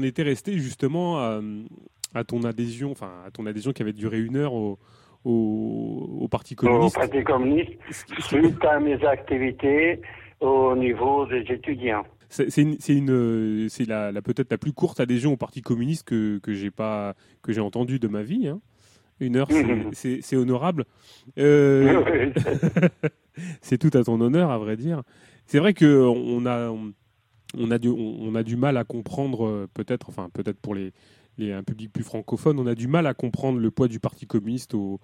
On était resté justement à, ton adhésion, enfin à ton adhésion qui avait duré une heure au, au, Parti communiste. Au Parti communiste, suite à mes activités au niveau des étudiants. C'est une, une c'est la, la peut-être la plus courte adhésion au Parti communiste que que j'ai pas que j'ai entendu de ma vie. Hein. Une heure, c'est honorable. Euh, c'est tout à ton honneur, à vrai dire. C'est vrai que on a on a du on a du mal à comprendre euh, peut-être enfin peut-être pour les, les un public plus francophone, on a du mal à comprendre le poids du Parti communiste au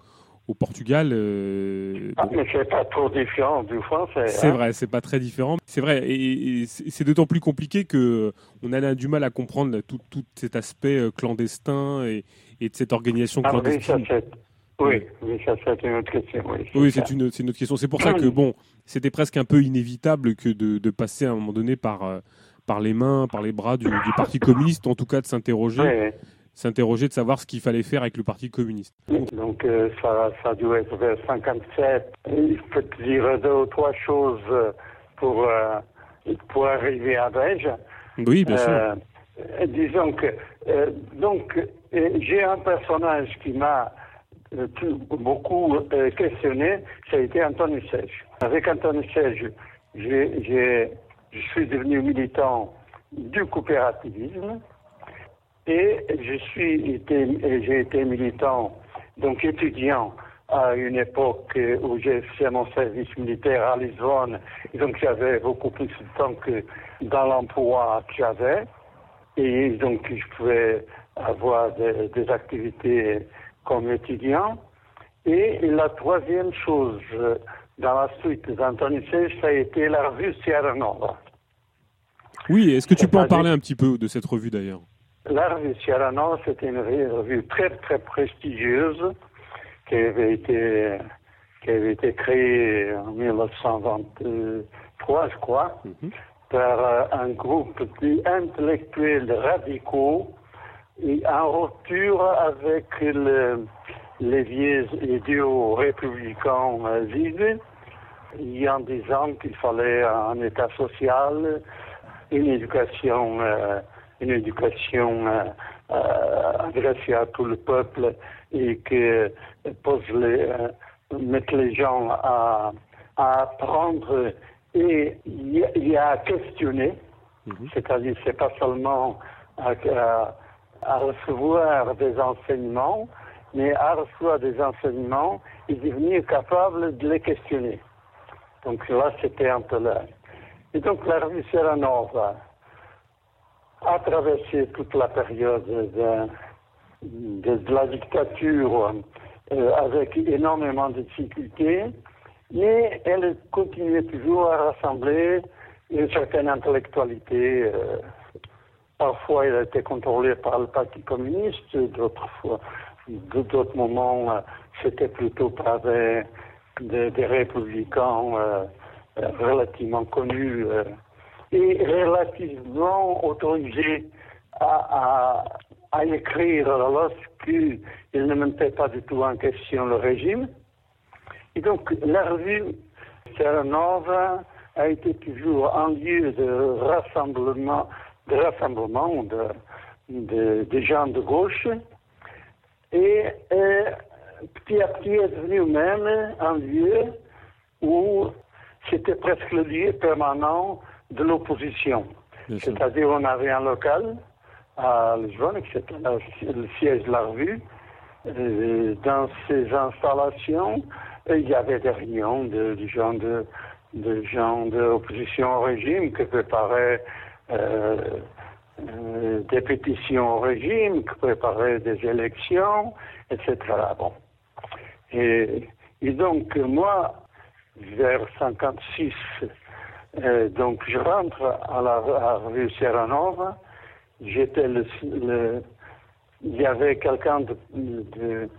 au Portugal. Euh, ah, mais c'est pas trop différent du français. C'est hein. vrai, c'est pas très différent. C'est vrai, et, c'est d'autant plus compliqué que on a du mal à comprendre tout, tout cet aspect euh, clandestin et, et de cette organisation ah, clandestine. Oui, oui, ça c'est une autre question. Oui, c'est une, une, autre question. C'est pour ça que bon, c'était presque un peu inévitable que de, de, passer à un moment donné par, euh, par les mains, par les bras du, du Parti communiste, en tout cas de s'interroger s'interroger de savoir ce qu'il fallait faire avec le Parti communiste. Donc euh, ça, ça a dû être vers 57. Il faut dire deux ou trois choses pour, euh, pour arriver à Brège. Oui, bien sûr. Disons que donc j'ai un personnage qui m'a beaucoup questionné, ça a été Anthony Serge. Avec Anthony Serge, je suis devenu militant du coopérativisme. Et j'ai été militant, donc étudiant à une époque où j'ai fait mon service militaire à Lisbonne. Donc j'avais beaucoup plus de temps que dans l'emploi que j'avais. Et donc je pouvais avoir des, activités comme étudiant. Et la troisième chose, dans la suite d'Anthony Sage, ça a été la revue Sierra Nova. Oui, est-ce que tu peux en parler un petit peu de cette revue d'ailleurs? La revue Nova, c'était une revue très très prestigieuse qui avait été qui avait été créée en 1923, je crois, mhm. par euh, un groupe d'intellectuels radicaux et en rupture avec les vieux idéaux républicains vivants, en disant qu'il fallait un État social, une éducation euh, une éducation euh, euh, adressée à tout le peuple et que pose les, euh, mettre les gens à, à apprendre et a à questionner, mhm. c'est-à-dire c'est pas seulement à, à, recevoir des enseignements, mais à recevoir des enseignements et devenir capable de les questionner. Donc là, c'était un peu là. Et donc la revue Nova, a traversé toute la période de, de, la dictature euh, avec énormément de difficultés, mais elle continuait toujours à rassembler une certaine intellectualité. Euh, parfois, elle était contrôlée par le Parti communiste, d'autres fois, d'autres moments, euh, c'était plutôt par des, républicains relativement connus est relativement autorisé à, à, écrire lorsqu'il ne mettait pas du tout en question le régime. Et donc la revue Terra a été toujours un lieu de rassemblement, de rassemblement de, de, gens de gauche. Et, et petit à petit est devenu même un lieu où c'était presque le lieu permanent de l'opposition. C'est-à-dire, on avait un local à Lisbonne, qui était le siège de la revue. dans ces installations, il y avait des réunions de, gens de, de gens d'opposition au régime euh, euh, des pétitions au régime, qui préparaient des élections, etc. Bon. Et, et donc, moi, vers 56, euh, donc je rentre à la rue Sierra Nova. J'étais le, il y avait quelqu'un de,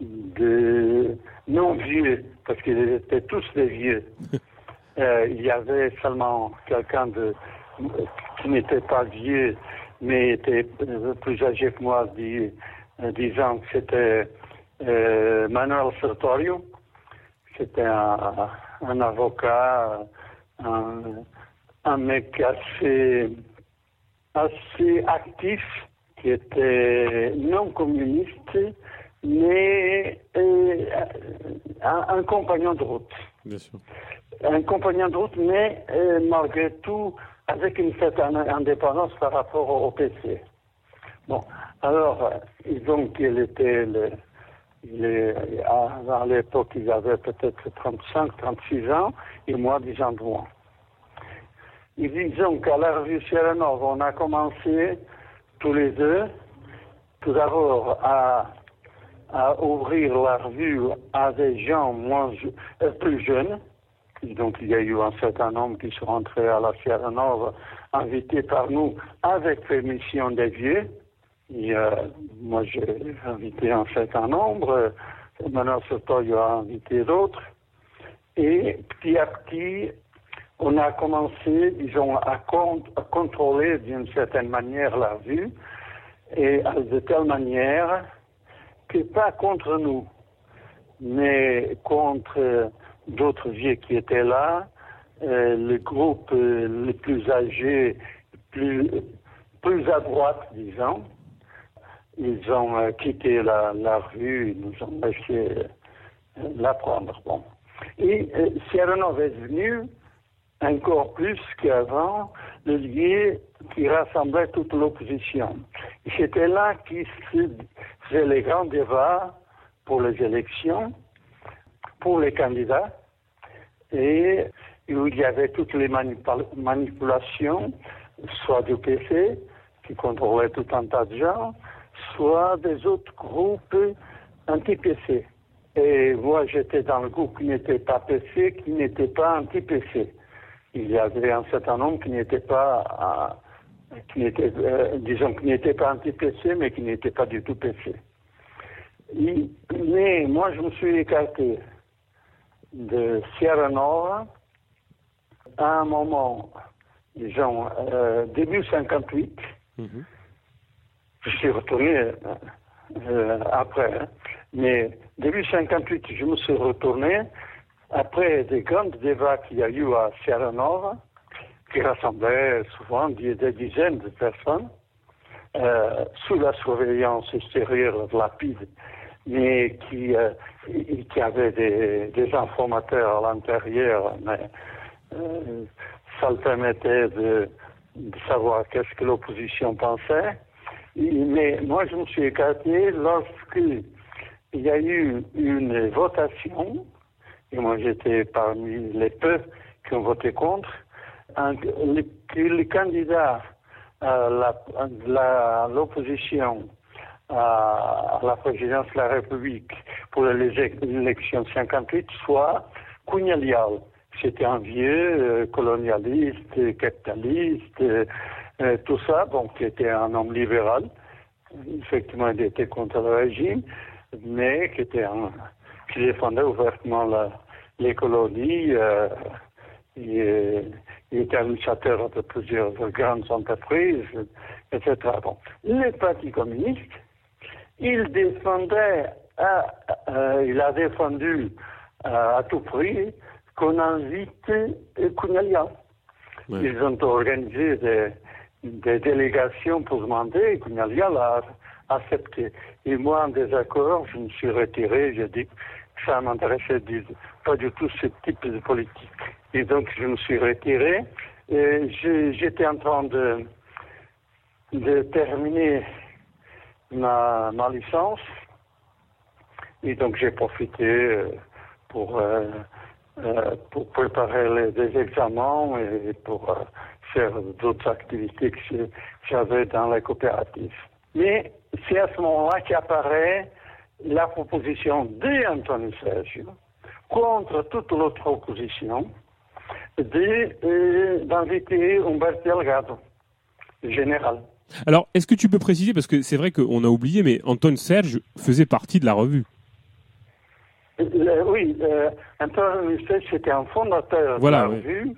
de, non vieux, parce qu'ils étaient tous des vieux. Euh, il y avait seulement quelqu'un de qui n'était pas vieux, mais était plus âgé que moi, disant que c'était euh, Manuel Sertorio. C'était un, un avocat un, mec assez, assez actif, qui était non communiste, mais euh, un, compagnon de route. Bien sûr. Un compagnon de route, mais euh, malgré tout avec une certaine indépendance par rapport au PC. Bon, alors, donc, il était à, l'époque, il avait peut-être 35, 36 ans, et moi 10 ans de moins. Et disons qu'à la revue Sierra on a commencé tous les deux, tout d'abord à, à, ouvrir la revue à des gens moins, euh, plus jeunes. Donc il y a eu un certain nombre qui sont entrés à la Sierra Nova, invités par nous avec permission des vieux. Et, moi j'ai invité un certain nombre, surtout il a invité d'autres. Et petit à petit, on a commencé, disons, à, contrôler d'une certaine manière la vue, et de telle manière que pas contre nous, mais contre d'autres vieux qui étaient là, euh, le groupe euh, les plus âgés, plus, à droite, disons, ils ont euh, quitté la, rue, ils nous ont laissé la prendre. Bon. Et Nova est venu encore plus qu'avant, le lieu qui rassemblait toute l'opposition. C'était là qui se faisait les grands débats pour les élections, pour les candidats, et où il y avait toutes les manipulations, soit du PC, qui contrôlait tout un tas de gens, soit des autres groupes anti-PC. Et moi, j'étais dans le groupe qui n'était pas PC, qui n'était pas anti-PC il y avait un certain nombre qui n'étaient pas, n'étaient, euh, disons, qui n'étaient pas anti-PC, mais qui n'étaient pas du tout PC. mais moi, je me suis écarté de Sierra Nova à un moment, disons, euh, début 58. Mhm. Je suis retourné euh, après, hein. mais début 58, je me suis retourné après des grands débats qu'il y a eu à Sierra Nova, qui rassemblaient souvent des, dizaines de personnes, euh, sous la surveillance extérieure rapide, mais qui, euh, qui avaient des, informateurs à l'intérieur, mais euh, ça le permettait de, savoir qu'est-ce que l'opposition pensait. mais moi, je me suis écarté lorsqu'il y a eu une votation et moi j'étais parmi les peu qui ont voté contre, les, les candidats à l'opposition à la présidence de la République pour les élections 58 soit Cunhalial. C'était un vieux euh, colonialiste, capitaliste, euh, euh, tout ça, donc qui était un homme libéral. Effectivement, il était contre le régime, mais qui défendait ouvertement les colonies. Il, était administrateur de plusieurs grandes entreprises, etc. Bon. Le Parti communiste, il défendait, euh, il a défendu euh, à tout prix qu'on invite Kounalia. Ils ont organisé des, délégations pour demander, Kounalia l'a accepté. Et moi, en désaccord, je me suis retiré, j'ai dit ça m'intéressait pas du tout ce type de politique. Et donc je me suis retiré. Et j'étais en train de, de terminer ma, licence. Et donc j'ai profité euh, pour, euh, euh, pour préparer les, examens et pour faire d'autres activités que j'avais dans la coopérative. Mais c'est à ce moment-là qu'apparaît la proposition d'Anthony Sergio contre toute l'autre opposition d'inviter Humberto Delgado, général. Alors, est-ce que tu peux préciser, parce que c'est vrai qu'on a oublié, mais Anton Serge faisait partie de la revue. Euh, oui, euh, Anton Serge était un fondateur de la revue.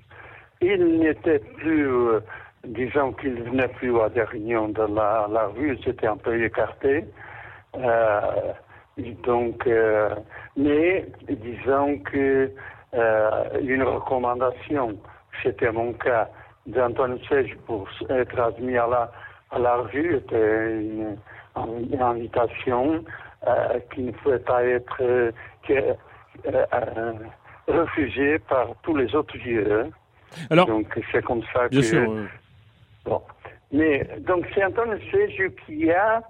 Il n'était plus, disons qu'il ne venait plus à des réunions de la, la revue, c'était un peu écarté. Donc, euh, mais disons que euh, une recommandation, c'était mon cas, d'Antoine Sèche pour être admis à la, à la revue était une, invitation euh, qui ne pouvait pas être euh, euh, refusée par tous les autres lieux. Alors, donc c'est comme ça bien Sûr, bon. Mais donc c'est Antoine Sèche qui a,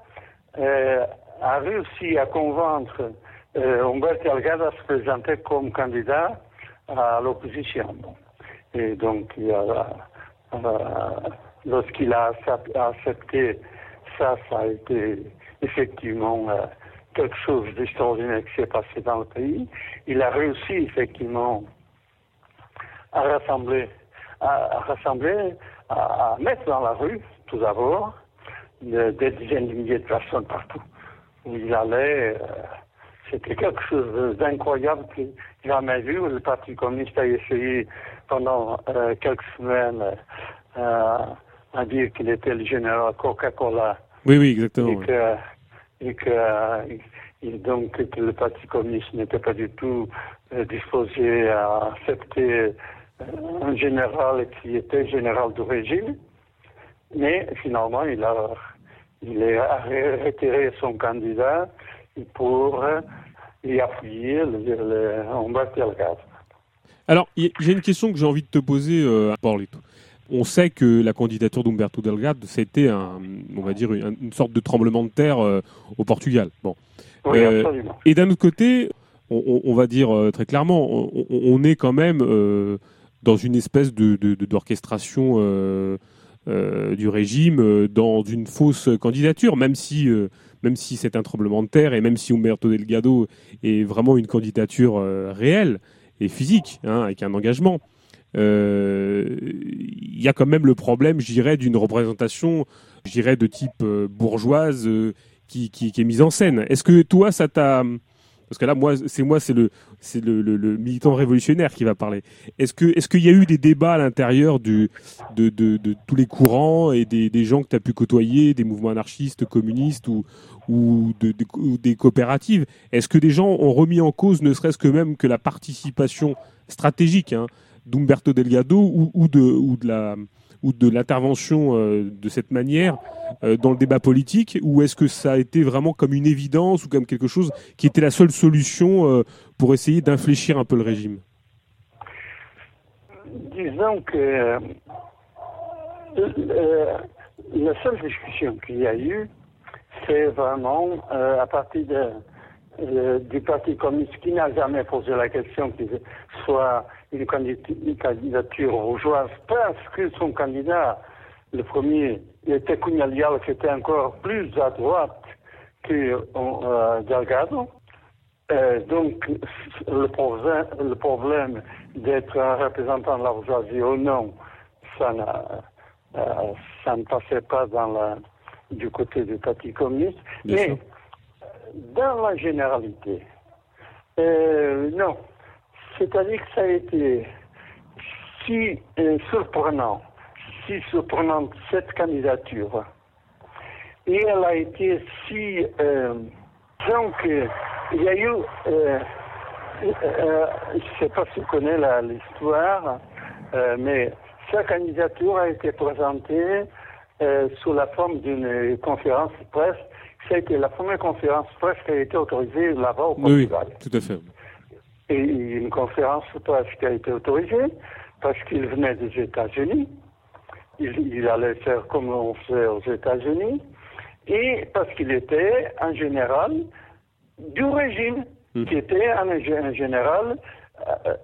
a réussi à convaincre Humberto Delgado à se présenter comme candidat à l'opposition. Et donc, il a, euh, lorsqu'il a accepté ça, ça a été effectivement euh, quelque chose d'extraordinaire qui s'est passé dans le pays. Il a réussi effectivement à rassembler, à, rassembler, à, mettre dans la rue, tout d'abord, des dizaines de milliers de personnes partout où il allait. Euh, c'était quelque chose d'incroyable que j'ai jamais vu. Le Parti communiste a essayé pendant euh, quelques semaines à dire qu'il était le général Coca-Cola. Oui, oui, exactement. Et que, et donc que le Parti communiste n'était pas du tout euh, disposé à accepter un général qui était général du régime. Mais finalement, il a, il a retiré son candidat pour y appuyer le, le, le gaz. Alors, j'ai une question que j'ai envie de te poser, euh, Paulito. On sait que la candidature d'Umberto Delgado, c'était un, on va dire, une, sorte de tremblement de terre euh, au Portugal. Bon. Oui, euh. Et d'un autre côté, on, va dire euh, très clairement, on, est quand même dans une espèce de, d'orchestration du régime, dans une fausse candidature, même si, même si c'est un tremblement de terre et même si Umberto Delgado est vraiment une candidature réelle et physique, hein, avec un engagement. Euh, il y a quand même le problème, je dirais, d'une représentation, je dirais, de type euh, bourgeoise euh, qui, qui, est mise en scène. Est-ce que toi, ça t'a parce que là, moi, c'est moi, c'est le, c'est le, le, militant révolutionnaire qui va parler. Est-ce que, est-ce qu'il y a eu des débats à l'intérieur du, de, de, de, tous les courants et des, des gens que tu as pu côtoyer, des mouvements anarchistes, communistes ou, ou, de, des coopératives? Est-ce que des gens ont remis en cause, ne serait-ce que même que la participation stratégique hein, d'Umberto Delgado ou, de la ou de l'intervention euh, de cette manière euh, dans le débat politique ou est-ce que ça a été vraiment comme une évidence ou comme quelque chose qui était la seule solution euh, pour essayer d'infléchir un peu le régime? Disons que la seule discussion qu'il y a eu, c'est vraiment à partir de, du Parti communiste qui n'a jamais posé la question qu'il soit une, candidature bourgeoise parce que son candidat, le premier, était Cunhalial, qui était encore plus à droite que euh, Delgado. Euh, donc, le problème, le problème d'être un représentant de la bourgeoisie ou non, ça, euh, ça ne passait pas dans la, du côté du Parti communiste. Mais, dans la généralité, non, c'est-à-dire que ça a été si euh, surprenant, si surprenante cette candidature. Et elle a été si... Euh, donc, il y a eu... Euh, je ne sais pas si vous connaissez l'histoire, mais sa candidature a été présentée sous la forme d'une conférence presse. A été la première conférence qui a été autorisée là-bas au Portugal. Oui, tout à fait et une conférence presse qui a été autorisée parce qu'il venait des États-Unis. Il, allait faire comme on fait aux États-Unis et parce qu'il était un général du régime, hmm. qui était un, général, euh,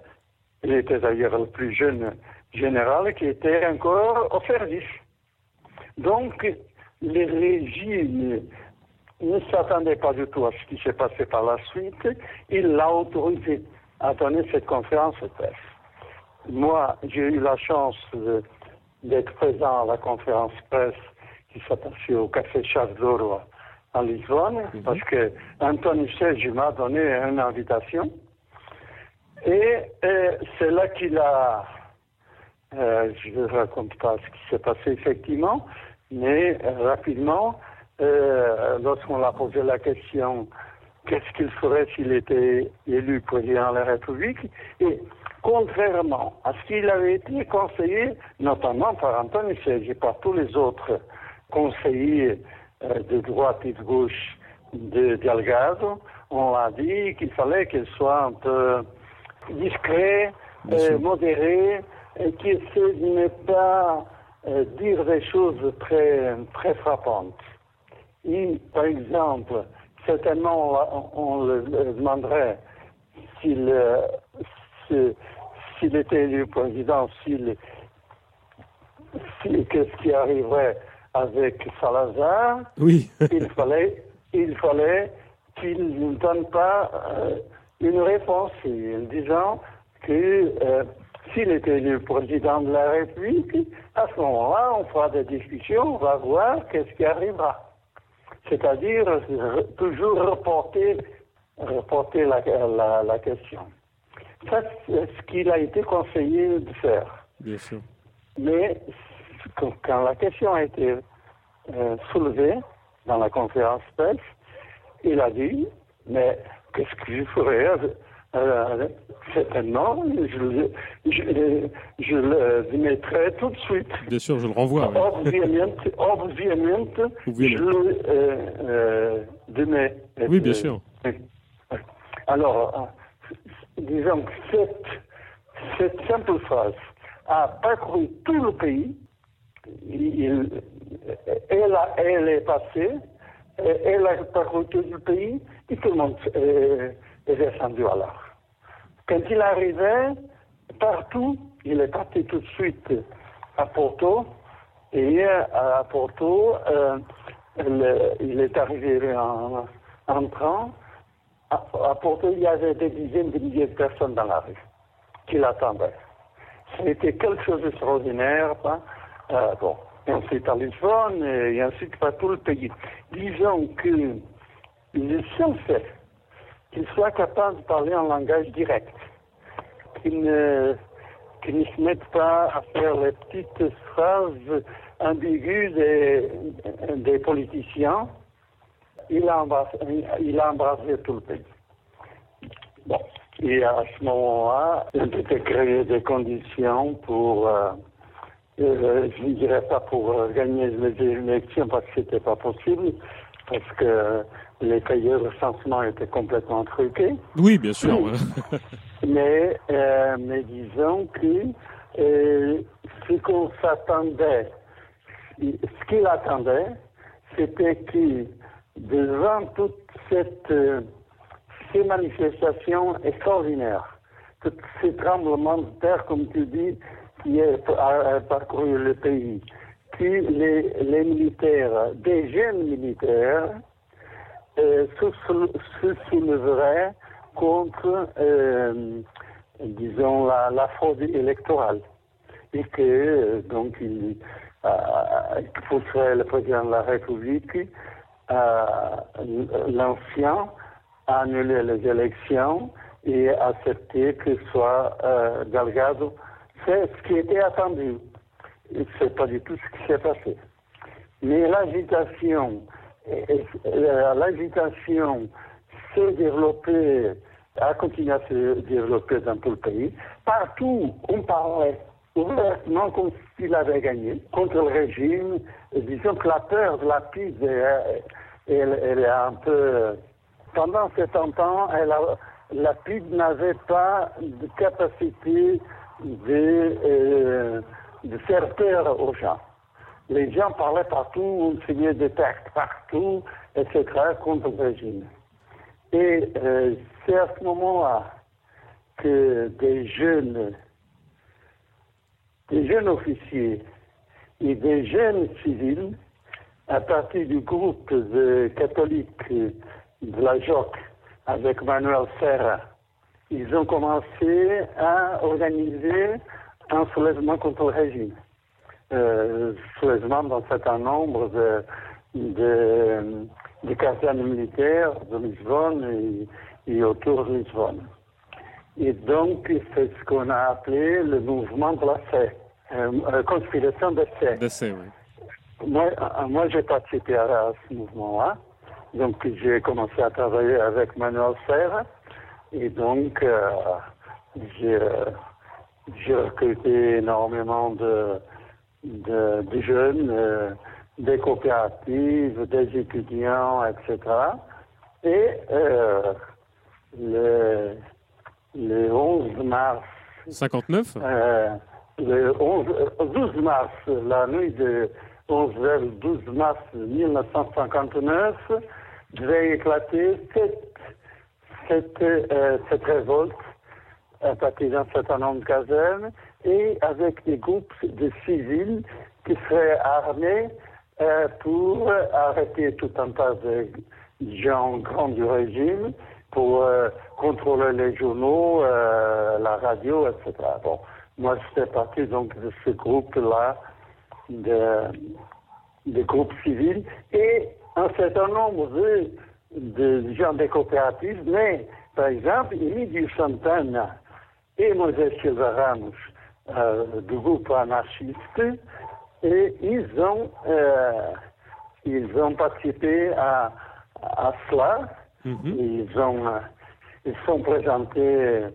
il était d'ailleurs le plus jeune général qui était encore au service. Donc, les régimes ne s'attendait pas du tout à ce qui s'est passé par la suite. Il l'a autorisé à donner cette conférence de presse. Moi, j'ai eu la chance d'être présent à la conférence presse qui s'est passée au Café Charles d'Oro à Lisbonne, mhm. parce que Anthony Serge m'a donné une invitation. Et, c'est là qu'il a, euh, je ne raconte pas ce qui s'est passé effectivement, mais euh, rapidement, lorsqu'on l'a posé la question qu'est-ce qu'il ferait s'il était élu président de la République. Et contrairement à ce qu'il avait été conseillé, notamment par Antoine et par tous les autres conseillers euh, de droite et de gauche de Delgado, on a dit qu'il fallait qu'il soit un peu discret, euh, modéré, et qu'il essaie de ne pas euh, dire des choses très, très frappantes. Et, par exemple, certainement, on, le, demanderait s'il s'il était élu président, s'il qu'est-ce qui arriverait avec Salazar, oui. il fallait, il fallait qu'il ne donne pas euh, une réponse en disant que euh, s'il était élu président de la République, à ce moment-là, on fera des discussions, on va voir qu'est-ce qui arrivera. C'est-à-dire toujours reporter, reporter la, la, la question. Ça, c'est ce qu'il a été conseillé de faire. Bien sûr. Mais quand la question a été euh, soulevée dans la conférence presse, il a dit, mais qu'est-ce que je ferais euh, certainement, je, je, je, le mettrai tout de suite. Bien sûr, je le renvoie. Obviamente, obviamente, je le euh, euh, Oui, bien sûr. Alors, disons que cette, cette simple phrase a parcouru tout le pays. Il, elle, a, elle est passée, elle a parcouru tout le pays et tout le monde est, descendu à l'art. Quand il arrivait, partout, il est parti tout de suite à Porto. Et à Porto, euh, il est arrivé en, en train à, Porto, il y avait des dizaines de milliers de personnes dans la rue qui l'attendaient. C'était quelque chose d'extraordinaire. Euh, bon, ensuite à Lisbonne, et ensuite par tout le pays. Disons que le seul qu'il soit capable de parler en langage direct, qu'il ne, ne se mette pas à faire les petites phrases ambiguës des, politiciens, il a, embrassé, il a embrassé tout le pays. Bon. Et à ce moment-là, il était créé des conditions pour, euh, euh, je ne dirais pas pour gagner les élections parce que c'était pas possible, parce que les cahiers de recensement étaient complètement truqués. Oui, bien sûr. mais, euh, mais disons que ce qu'on s'attendait, ce qu'il attendait, c'était que devant toutes cette, euh, ces manifestations extraordinaires, tous ces tremblements de terre, comme tu dis, qui a, parcouru le pays, puis les, les militaires, des jeunes militaires, euh, se, souleveraient contre, euh, disons, la, fraude électorale. Et que, euh, donc, il, euh, le président de la République l'ancien a annulé les élections et accepté que soit Delgado. C'est ce qui était attendu. C'est pas du tout ce qui s'est passé. Mais l'agitation, l'agitation s'est développée, a continué à se développer dans tout le pays. Partout, on parlait ouvertement comme s'il avait gagné contre le régime. disons que la peur de la piste, elle, elle, est un peu... Pendant 70 ans, la PIB n'avait pas de capacité de, euh, de faire peur aux gens. Les gens parlaient partout, on signait des textes partout, etc., contre le régime. Et euh, c'est à ce moment-là que des jeunes des jeunes officiers et des jeunes civils, à partir du groupe de catholiques de la JOC avec Manuel Serra, ils ont commencé à organiser un soulèvement contre le régime. Euh, soulèvement dans un certain nombre de, de, de casernes militaires de Lisbonne et, et autour de Lisbonne. Et donc, c'est ce qu'on a appelé le mouvement de la fête, euh, euh, conspiration de oui. Moi, euh, moi j'ai participé à, ce mouvement-là. donc j'ai commencé à travailler avec Manuel Serre et donc euh, j'ai j'ai recruté énormément de, de, de jeunes, euh, des coopératives, des étudiants, etc. Et euh, le, le 11 mars 59 euh, le 11, 12 mars, la nuit de 11 vers 12 mars 1959, devait éclater cette, cette, cette révolte à partir d'un certain nombre de casernes et avec des groupes de civils qui seraient armés euh, pour arrêter tout un tas de gens grands du régime, pour euh, contrôler les journaux, euh, la radio, etc. Bon, moi, j'étais partie donc de ce groupe-là, de, de groupes civils, et un certain nombre de, gens des coopératives, mais, par exemple, Emílio Santana et Moisés Silva euh, du groupe anarchiste, et ils ont, euh, ils ont participé à, à cela. Mhm. Ils ont, euh, ils sont présentés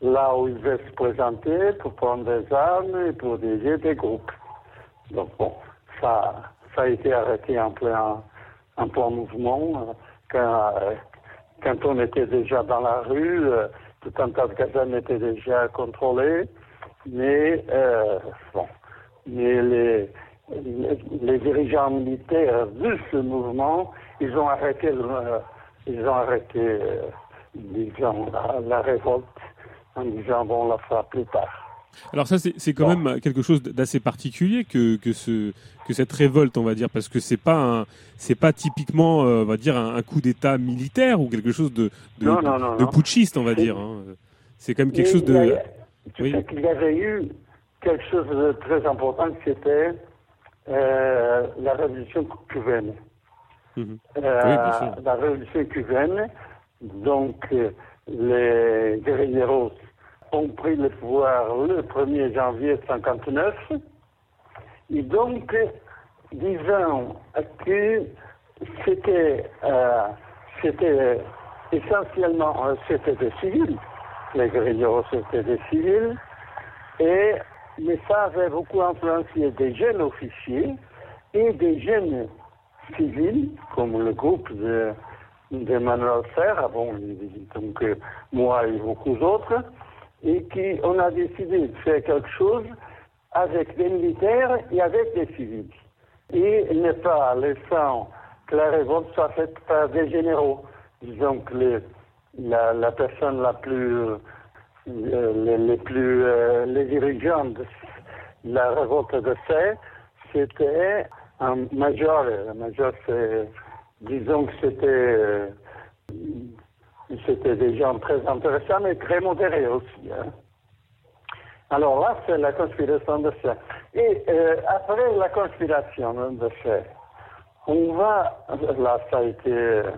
là où ils veulent se présenter pour prendre des armes et pour diriger des groupes. Donc bon, ça, ça a été arrêté en plein, en plein mouvement quand, quand on était déjà dans la rue, tout un tas de casernes étaient déjà contrôlés, mais euh, bon, mais les, les, les dirigeants militaires de ce mouvement, ils ont arrêté, le- ils ont arrêté, euh, disons, la, la révolte en disant bon, on la fera plus tard. Alors ça, c'est quand Bon. même quelque chose d'assez particulier que, que, ce, que cette révolte, on va dire, parce que c'est pas c'est pas typiquement, euh, on va dire, un, un coup d'État militaire ou quelque chose de, de, Non, non, non, de non. putschiste, on va dire. hein. C'est quand même quelque chose de... Tu Oui. sais qu'il y avait eu quelque chose de très important, c'était euh, la révolution cubaine. Mhm. Euh, Oui, la révolution cubaine, donc euh, les guerrilleros ont pris le pouvoir le 1er janvier 1959. Et donc, disons que c'était euh, c'était essentiellement c'était des civils. Les guerrilleros c'était des civils. Et, mais ça avait beaucoup influencé des jeunes officiers et des jeunes civils, comme le groupe de, Manuel Serra, bon, donc euh, moi et beaucoup d'autres, et qui on a décidé de faire quelque chose avec des militaires et avec des civils. Et ne pas laissant que la révolte soit faite par des généraux. Disons que le- la, la personne la plus, euh, les, les plus, euh, les dirigeants de la révolte de Serre, c'était un major. Un major, c'est, disons que c'était, euh, c'était des gens très intéressants, mais très modérés aussi. hein. Alors là, c'est la conspiration de Serre. Et euh, après la conspiration de Serre, on va, là, ça a été, euh,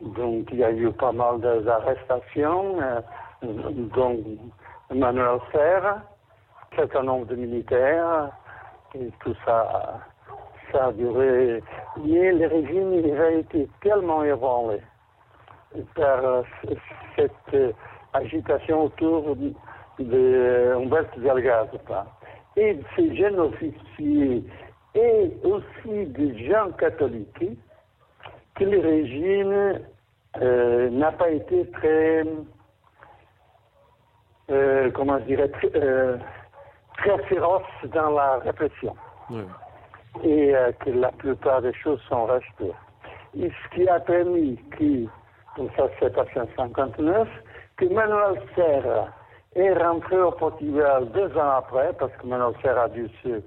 donc il y a eu pas mal d'arrestations, euh, donc Emmanuel Serre, certain nombre de militaires, et tout ça, ça a duré. Mais le régime a été tellement ébranlé par euh, cette euh, agitation autour de, de Humberto Delgado et ces jeunes officiers et aussi des gens catholiques que le régime euh, n'a pas été très, euh, comment je dirais, très, euh, très féroce dans la répression. Et que la plupart des choses sont restées. Et ce qui a permis que, donc ça s'est passé en 59, que Manuel Serra est rentré au Portugal deux ans après, parce que Manuel Serra a dû, se,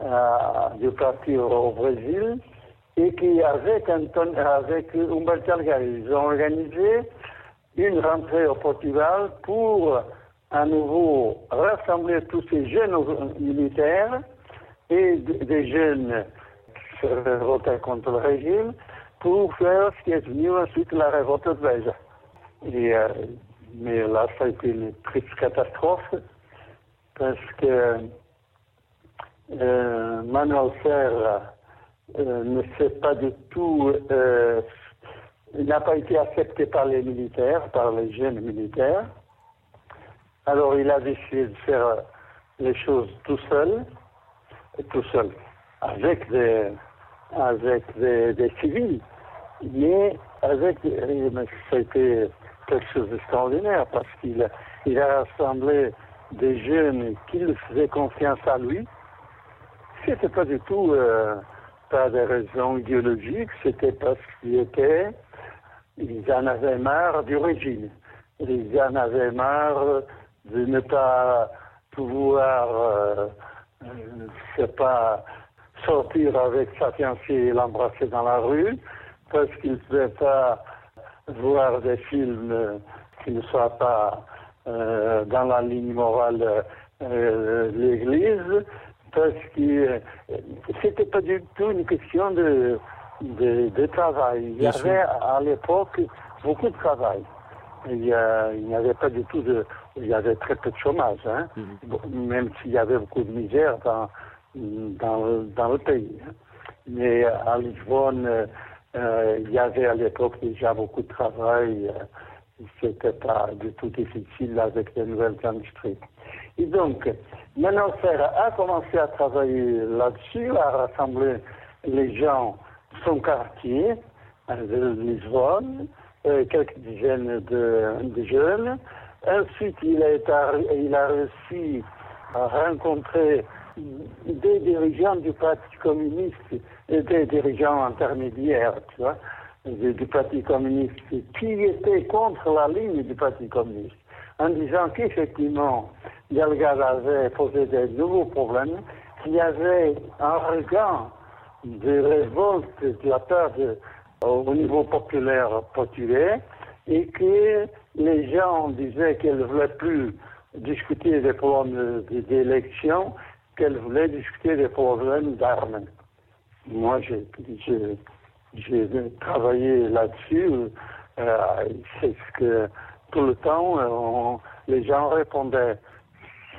euh, dû partir au Brésil, et Anton, avec Humberto Delgado, ils ont organisé une rentrée au Portugal pour à nouveau rassembler tous ces jeunes militaires et des jeunes qui se révoltaient contre le régime pour faire ce qui est devenu ensuite la révolte de Beja. Mais là, ça a été une triste catastrophe parce que euh, Manuel Serra ne s'est pas du tout, il n'a pas été accepté par les militaires, par les jeunes militaires. Alors il a décidé de faire les choses tout seul, tout seul, avec des, avec des, civils, mais avec, ça a été quelque chose d'extraordinaire parce qu'il il a rassemblé des jeunes qui faisaient confiance à lui. C'était pas du tout euh, pas des raisons idéologiques, c'était parce qu'ils étaient, ils en avaient marre du régime. Ils en avaient marre de ne pas pouvoir, euh, euh pas, sortir avec sa fiancée et l'embrasser dans la rue, parce qu'ils ne pouvaient pas voir des films qui ne soient pas euh, dans la ligne morale de l'Église, parce que euh, c'était pas du tout une question de, de, travail. Il y avait à l'époque beaucoup de travail. Il n'y avait pas du tout de, il y avait très peu de chômage, hein, mhm. même s'il y avait beaucoup de misère dans, dans, dans le pays. Mais à Lisbonne, euh, il y avait à l'époque déjà beaucoup de travail. Euh, C'était pas du tout difficile avec les nouvelles industries. Et donc, Serra a commencé à travailler là-dessus, à rassembler les gens de son quartier, de Lisbonne, euh, quelques dizaines de, jeunes. Ensuite, il a, réussi à rencontrer des dirigeants du Parti communiste et des dirigeants intermédiaires, du, Parti communiste, qui étaient contre la ligne du Parti communiste, en disant qu'effectivement, Delgado avait posé de nouveaux problèmes, qu'il y avait un regard de révolte de la part de, au niveau populaire portugais et que les gens disaient qu'ils ne voulaient plus discuter des problèmes d'élection qu'elle voulait discuter des problèmes d'armes. Moi, j'ai travaillé là-dessus. Euh, c'est ce que tout le temps, euh, les gens répondaient.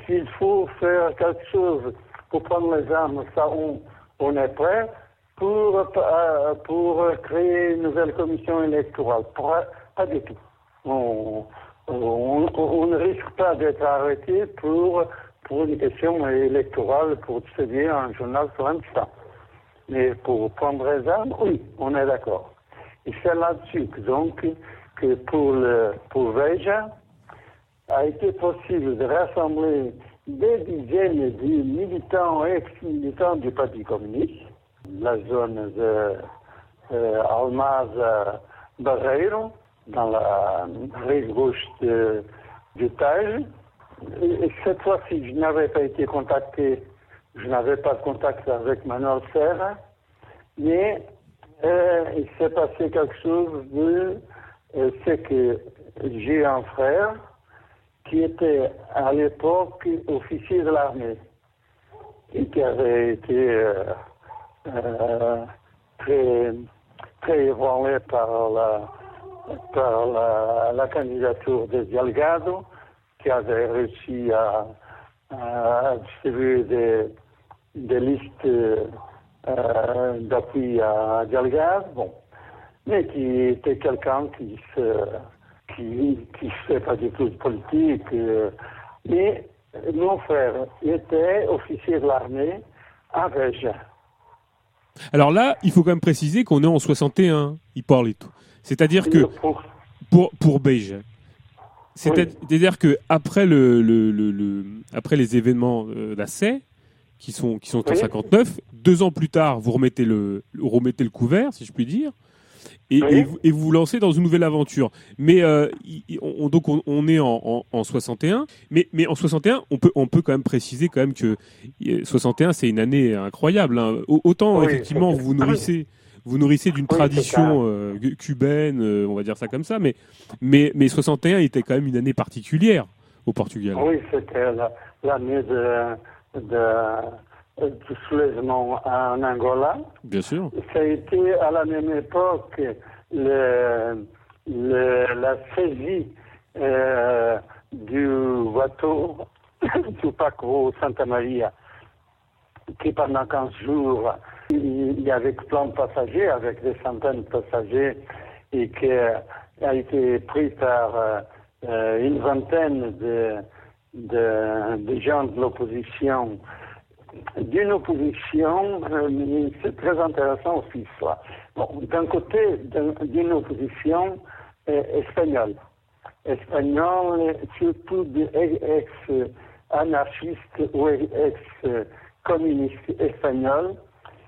S'il faut faire quelque chose pour prendre les armes, ça, on, est prêt pour, euh, pour créer une nouvelle commission électorale. pas du tout. On, on ne risque pas d'être arrêté pour pour une question électorale, pour distribuer un journal sur instant. Mais pour prendre les armes, oui, on est d'accord. Et c'est là-dessus donc, que pour, le, pour Veja, a été possible de rassembler des dizaines de militants et ex-militants du Parti communiste, la zone de euh, Almaz-Barreiro, dans la rive gauche du Tage, et cette fois-ci, je n'avais pas été contacté, je n'avais pas de contact avec Manuel Serra, mais euh, il s'est passé quelque chose de. Euh, c'est que j'ai un frère qui était à l'époque officier de l'armée et qui avait été euh, euh très, très ébranlé par la, par la, candidature de Delgado qui avait réussi à, distribuer des, listes euh, d'appui à Delgado, bon, mais qui était quelqu'un qui se qui qui fait pas du tout de politique. Euh, mais mon frère était officier de l'armée à Veja. Alors là, il faut quand même préciser qu'on est en 61, il parle tout. C'est-à-dire que pour, pour, Beige, c'est-à-dire que après le, le, le, après les événements euh, d'Assay, qui sont qui sont en 59, deux ans plus tard, vous remettez le remettez le couvert, si je puis dire. Et, et, vous, et, vous vous lancez dans une nouvelle aventure. Mais euh, on, donc on, est en, en, 61, mais, mais en 61, on peut, on peut quand même préciser quand même que 61 c'est une année incroyable. Hein. Autant effectivement vous nourrissez vous nourrissez d'une tradition euh, cubaine, euh, on va dire ça comme ça, mais, mais, mais 61 était quand même une année particulière au Portugal. Oui, c'était l'année de, de, du soulèvement en Angola. Bien sûr. Ça a été à la même époque le, la saisie euh, du bateau du Paco Santa Maria qui pendant 15 jours Il y avait plein de passagers, avec des centaines de passagers, et qui a été pris par euh, une vingtaine de, de, gens de l'opposition d'une opposition, euh, c'est très intéressant aussi ça. Bon, d'un côté, d'une opposition euh, espagnole. Espagnole, surtout ex-anarchistes ou ex-communistes espagnols,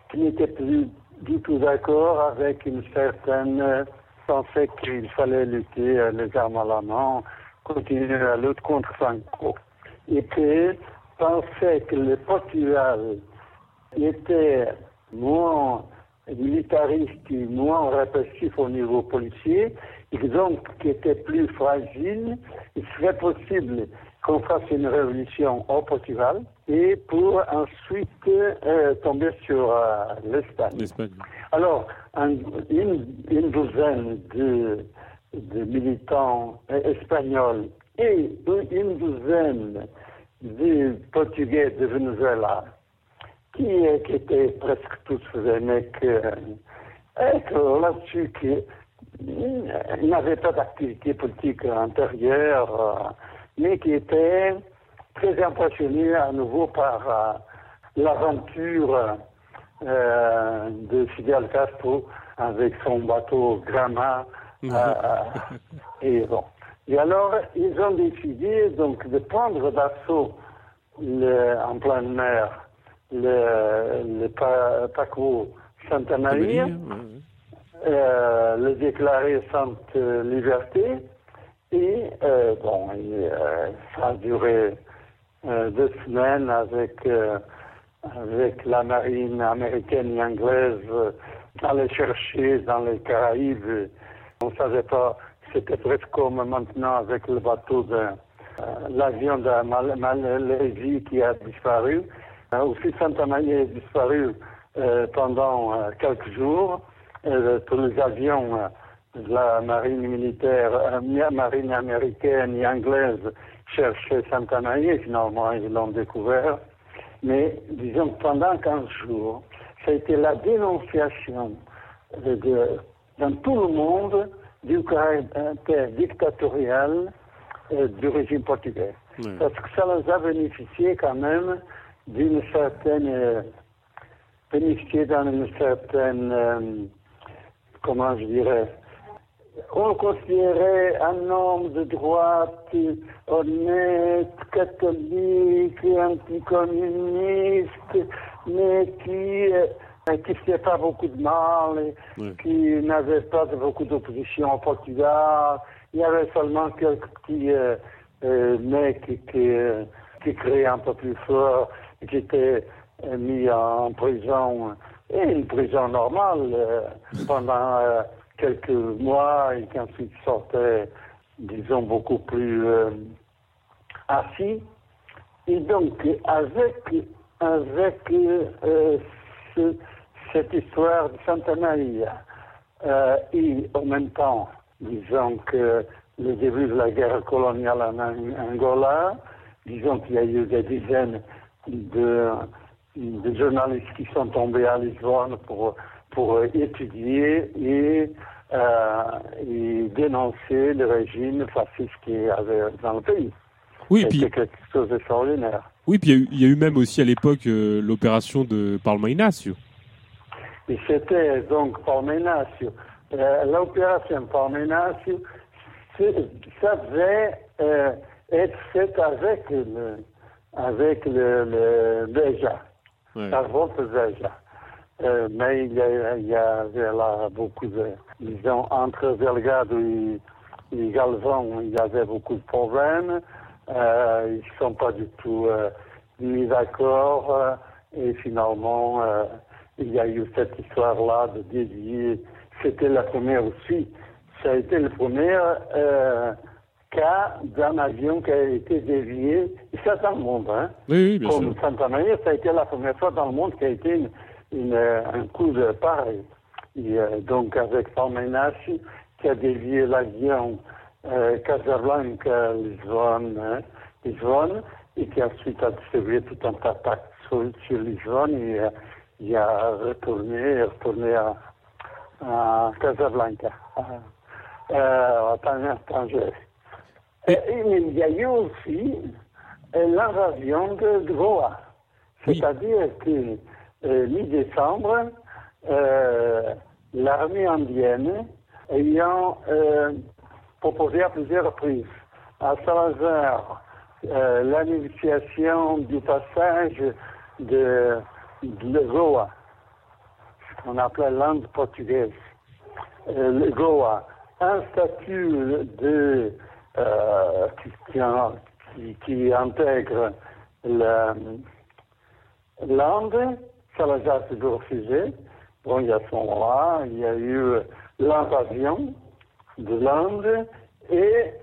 qui n'étaient plus du tout d'accord avec une certaine pensée qu'il fallait lutter euh, les armes à la main, continuer la lutte contre Franco. Et pensait que le Portugal était moins militariste et moins répressif au niveau policier, et donc qui était plus fragile, il serait possible qu'on fasse une révolution au Portugal et pour ensuite euh, tomber sur euh, l'Espagne. Alors, une, douzaine de, de militants espagnols et une douzaine du Portugais de Venezuela, qui, qui étaient presque tous des mecs euh, là-dessus qui n'avaient pas d'activité politique antérieure, euh, mais qui étaient très impressionnés à nouveau par euh, l'aventure euh, de Fidel Castro avec son bateau Grama. et bon. Et alors, ils ont décidé donc de prendre d'assaut en pleine mer le, le Paco Santa Maria, euh, le déclarer Sainte Liberté, et euh, bon, euh, ça a duré deux semaines avec, avec la marine américaine et anglaise aller chercher dans les Caraïbes. On ne savait pas c'était presque comme maintenant avec le bateau de euh, l'avion de Malaisie qui a disparu. Euh, aussi Santa Maria a disparu euh, pendant quelques jours. tous les avions de la marine militaire, marine américaine et anglaise cherchaient Santa Maria. Finalement, ils l'ont découvert. Mais disons pendant 15 jours, ça a été la dénonciation de, dans tout le monde du caractère dictatorial euh, du régime portugais. Parce que ça les a bénéficié quand même d'une certaine, euh, bénéficié dans une certaine, euh, comment je dirais, on le considérait un homme de droite, honnête, catholique, anticommuniste, mais qui qui ne pas beaucoup de mal, qui n'avait pas beaucoup d'opposition au Portugal. Il y avait seulement quelques petits euh, euh, mecs qui, euh, qui créaient un peu plus fort, qui étaient mis en prison, et une prison normale, pendant quelques mois, et qui ensuite sortaient, disons, beaucoup plus assis. Et donc, avec, avec ce, cette histoire de Santa Maria euh, et en même temps, disons que le début de la guerre coloniale en Angola, disons qu'il y a eu des dizaines de, de, journalistes qui sont tombés à Lisbonne pour, pour étudier et, euh, et dénoncer le régime fasciste qui avait dans le pays. Oui, puis... quelque chose d'extraordinaire. Oui, puis il y, a eu même aussi à l'époque euh, l'opération de Palma Inácio. Et c'était donc Palmenacio. Euh, L'opération Palmenacio, ça devait euh, être fait avec le, avec le, le Beja, ouais. Beja. Euh, mais il y, a, il y avait là beaucoup de, disons, entre Delgado et, et Galvão, il y avait beaucoup de problèmes. Euh, ils ne sont pas du tout euh, mis d'accord. Et finalement, il y a eu cette histoire-là de dédier. C'était la première aussi. Ça a été le premier euh, cas d'un avion qui a été dévié. Et ça dans le monde, hein. Oui, oui bien Comme Santa Maria, ça a été la première fois dans le monde qui a été une, une, un coup de pareil. Et, euh, donc avec Palmeiras qui a dévié l'avion euh, Casablanca, Lisbonne, hein, Lisbonne, et qui ensuite a distribué tout un attaque sur, sur Lisbonne. Et, il a retourné, retourné à, à Casablanca, à, Tanger. Et, mais il y a eu aussi l'invasion de Goa. C'est-à-dire que euh, mi-décembre, euh, l'armée indienne ayant euh, proposé à plusieurs reprises à Salazar la négociation du passage de, de Goa, ce qu'on appelait l'Inde portugaise, euh, le Goa, un statut de, euh, qui, intègre l'Inde, Salazar s'est refusé. Bon, il y a ce moment-là, il y a eu l'invasion de l'Inde et,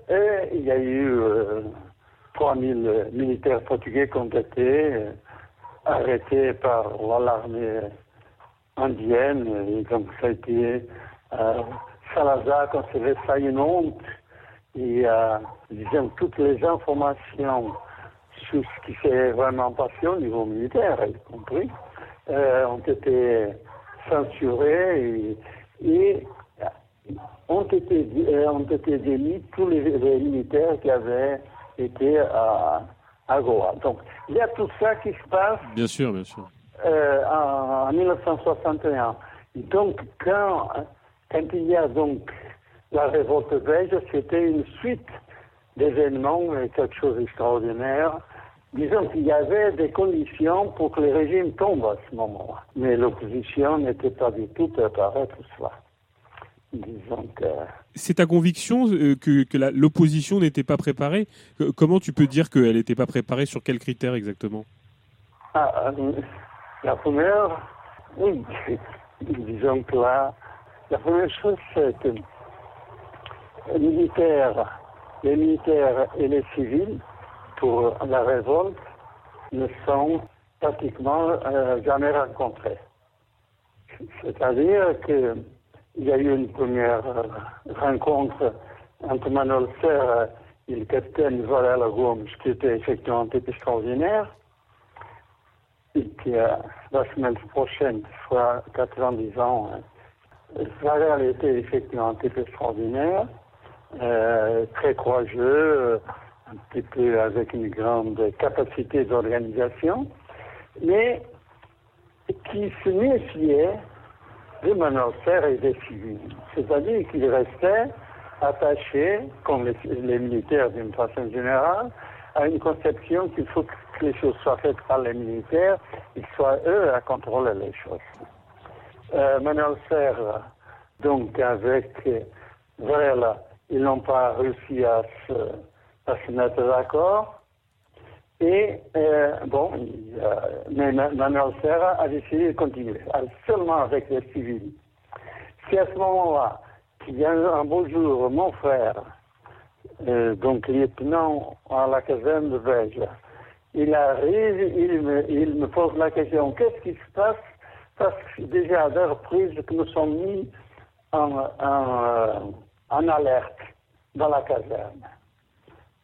il y a eu euh, 3000 militaires portugais qui arrêtés par l'armée indienne. Et donc ça a été euh, Salazar considérait ça une honte. Et euh, disons, toutes les informations sur ce qui s'est vraiment passé au niveau militaire, y compris, euh, ont été censurées et, ont été, euh, ont été démis tous les, les, militaires qui avaient été à, Goa. Donc, il y a tout ça qui se passe. Bien sûr, bien sûr. Euh, en, en, 1961. Donc, quand, quand il y a donc la révolte belge, c'était une suite d'événements, quelque chose d'extraordinaire. Disons qu'il y avait des conditions pour que le régime tombe à ce moment-là. Mais l'opposition n'était pas du tout préparée pour cela. C'est ta conviction euh, que, que l'opposition n'était pas préparée? Comment tu peux dire qu'elle n'était pas préparée? Sur quels critères exactement? Ah, euh, La première, oui, disons que là, la première chose, c'est que les militaires, les militaires et les civils, pour la révolte, ne sont pratiquement euh, jamais rencontrés. C'est-à-dire que il y a eu une première euh, rencontre entre Manuel Serra et le capitaine Varela Gomes, qui était effectivement un extraordinaire, et qui, euh, la semaine prochaine, soit 90 ans, euh, Varela était effectivement un extraordinaire, très courageux, un petit peu avec une grande capacité d'organisation, mais qui se méfiait de Manoncer et des civils. C'est-à-dire qu'il restait attaché, comme les, militaires d'une façon générale, à une conception qu'il faut que les choses soient faites par les militaires, ils soient eux à contrôler les choses. Euh, Serre, donc avec Varela, ils n'ont pas réussi à se mettre d'accord. Et euh, bon, euh, mais Manuel Serra a décidé de continuer, seulement avec les civils. C'est à ce moment-là qu'il y a un beau jour, mon frère, euh, donc lieutenant à la caserne de Belge, il arrive, il me, il me pose la question, qu'est-ce qui se passe? Parce que déjà à deux reprises nous sommes mis en, en alerte dans la caserne.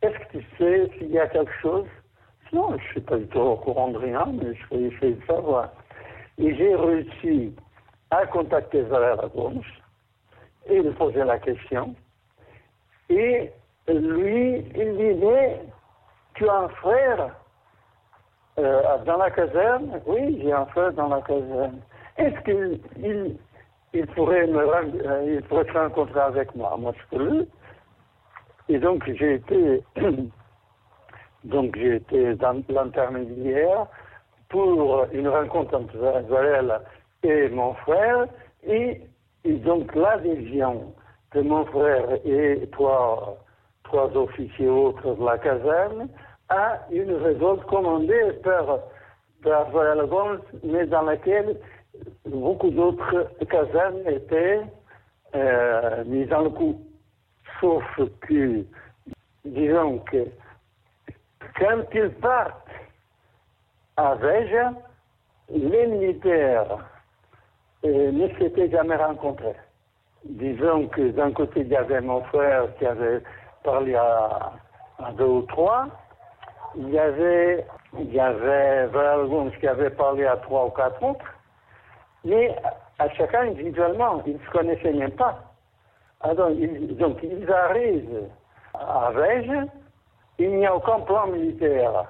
Est-ce que tu sais s'il y a quelque chose? Non, je ne suis pas du tout au courant de rien, mais je vais essayer de savoir. Et j'ai réussi à contacter Valère Gomes et lui poser la question. Et lui, il dit, mais tu as un frère euh, dans la caserne? Oui, j'ai un frère dans la caserne. Est-ce qu'il il, il pourrait me euh, se rencontrer avec moi? Moi, je peux. Et donc, j'ai été Donc j'ai été l'intermédiaire pour une rencontre entre Varela et mon frère et, et donc l'adhésion de mon frère et trois, trois officiers autres de la caserne à une révolte commandée par, par Varela Gomes, mais dans laquelle beaucoup d'autres casernes étaient euh, mises en coup. Sauf que, disons que quand ils partent à Veja, les militaires euh, ne s'étaient jamais rencontrés. Disons que d'un côté, il y avait mon frère qui avait parlé à, deux ou trois. Il y avait, il y avait qui avait parlé à trois ou quatre autres. mais à chacun individuellement, ils ne se connaissaient même pas. Alors, ils, donc, ils arrivent à Vège, il n'y a aucun plan militaire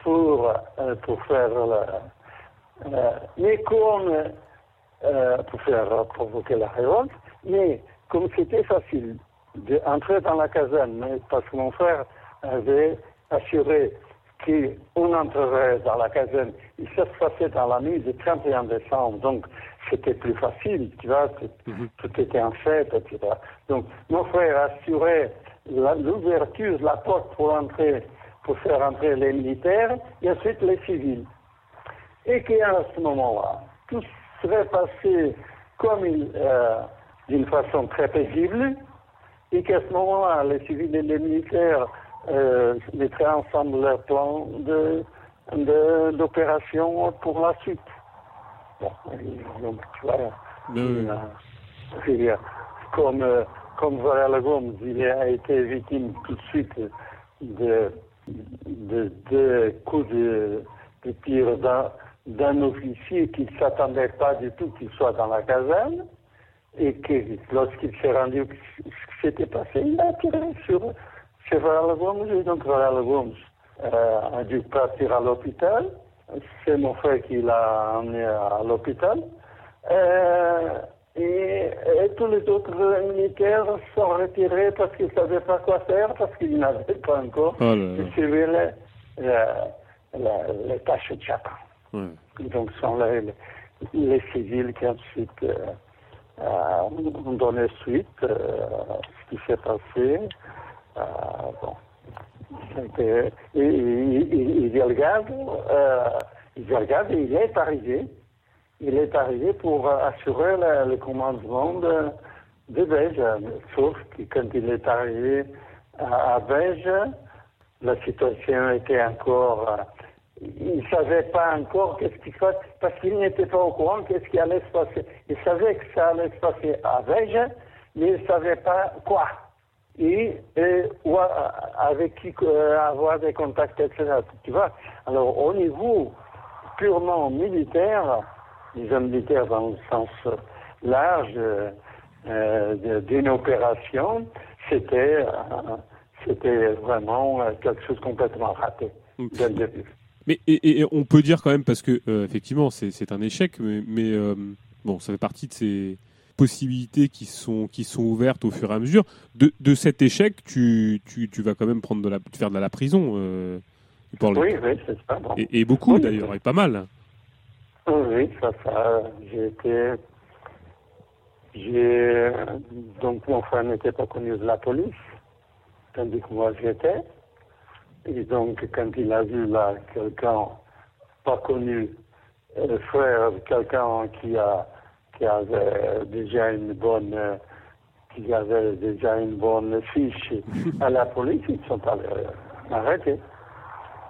pour, euh, pour faire euh, mais comme euh, pour faire provoquer la révolte, mais comme c'était facile d'entrer dans la caserne, parce que mon frère avait assuré qu'on entrerait dans la caserne, il se passait dans la nuit du 31 décembre, donc c'était plus facile, tu vois, mhm. tout était en fête, etc. Donc mon frère assurait l'ouverture de la porte pour entrer, pour faire entrer les militaires et ensuite les civils. Et qu'à ce moment-là, tout serait passé comme euh, d'une façon très paisible, et qu'à ce moment-là, les civils et les militaires euh, mettraient ensemble leur plan d'opération de, pour la suite. Bon, donc, tu vois, euh, comme, euh, comme Varela Gomes, il a été victime tout de suite de, de, coups de, de tir d'un officier qui ne s'attendait pas du tout qu'il soit dans la caserne et que lorsqu'il s'est rendu ce qui s'était passé, il a tiré sur, sur Varela Gomes et donc Varela Gomes euh, a dû partir à l'hôpital. C'est mon frère qui l'a emmené à l'hôpital. Euh, et, tous les autres militaires sont retirés parce qu'ils ne savaient pas quoi faire, parce qu'ils n'avaient pas encore oh suivi les, les, tâches de chacun. Donc, ce sont les, les, civils qui ensuite euh, euh, donné suite à euh, ce qui s'est passé. bon. Et, et, et, il regarde, il regarde et il est arrivé il est arrivé pour assurer le, commandement de, de. Sauf que quand il est arrivé à, à la situation était encore. Euh, il ne savait pas encore qu'est-ce qui se parce qu'il n'était pas au courant qu'est-ce qui allait se passer. Il savait que ça allait se passer à Beige, mais il ne savait pas quoi. Et, avec qui euh, avoir des contacts, etc. Tu vois Alors, au niveau purement militaire, les hommes militaires dans le sens large euh, d'une opération, c'était euh, c'était vraiment quelque chose complètement raté dès le début. Mais et, on peut dire quand même parce que euh, effectivement c'est un échec, mais, mais bon ça fait partie de ces possibilités qui sont qui sont ouvertes au fur et à mesure. De, de cet échec, tu, tu, tu, vas quand même prendre de la faire de la prison. oui, oui, c'est ça. Et, et, beaucoup d'ailleurs, et pas mal. Oui, ça, ça, j'ai été. J'ai. Donc, mon frère n'était pas connu de la police, tandis que moi j'étais. Et donc, quand il a vu là quelqu'un pas connu, euh, frère quelqu'un qui a qui avait déjà une bonne qui avait déjà une bonne fiche à la police, ils sont allés arrêter.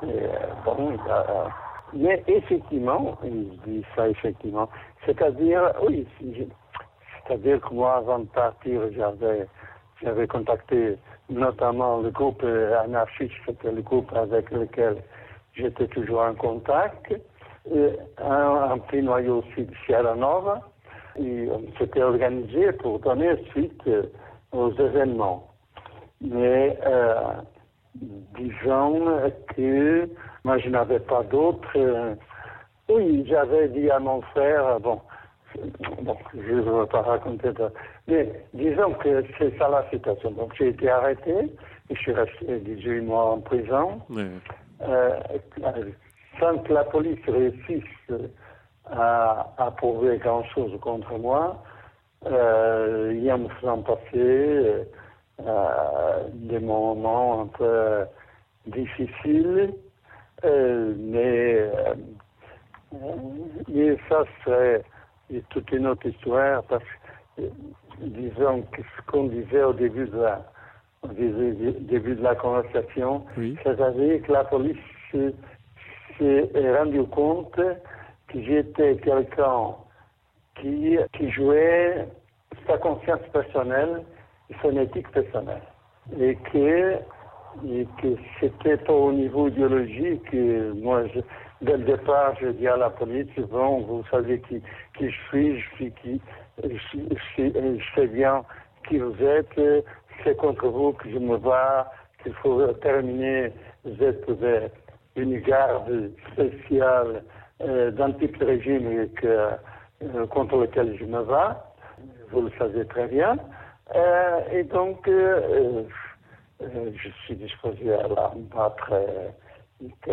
Et euh, bon, il a, mais effectivement, il dit ça effectivement, c'est-à-dire, oui, c'est-à-dire que moi, avant de partir, j'avais, j'avais contacté notamment le groupe anarchiste, c'était le groupe avec lequel j'étais toujours en contact, un, un petit noyau aussi de Sierra Nova, et on s'était organisé pour donner suite aux événements. Mais euh, disons que moi je n'avais pas d'autre. Euh, oui, j'avais dit à mon frère, bon, bon je ne veux pas raconter, mais disons que c'est ça la situation. Donc j'ai été arrêté et je suis resté 18 mois en prison. Euh, sans que la police réussisse à, à prouver grand-chose contre moi, euh, y en me faisant passer euh, des moments un peu difficiles, euh, mais, euh, ça c'est toute une autre histoire parce que disons que ce qu'on disait au début de la au début de la conversation, c'est-à-dire que la police s'est rendu compte que j'étais quelqu'un qui, qui jouait sa conscience personnelle son éthique personnelle. Et que, et que c'était pas au niveau idéologique, moi dès le départ, je dis à la police, bon, vous savez qui, qui je suis, je suis qui, je, sais bien qui vous êtes, c'est contre vous que je me bats, qu'il faut terminer, vous êtes une garde spéciale euh, d'un type de régime euh, contre lequel je me bats, vous le savez très bien. Euh, et donc, euh, je suis disposé à la battre, que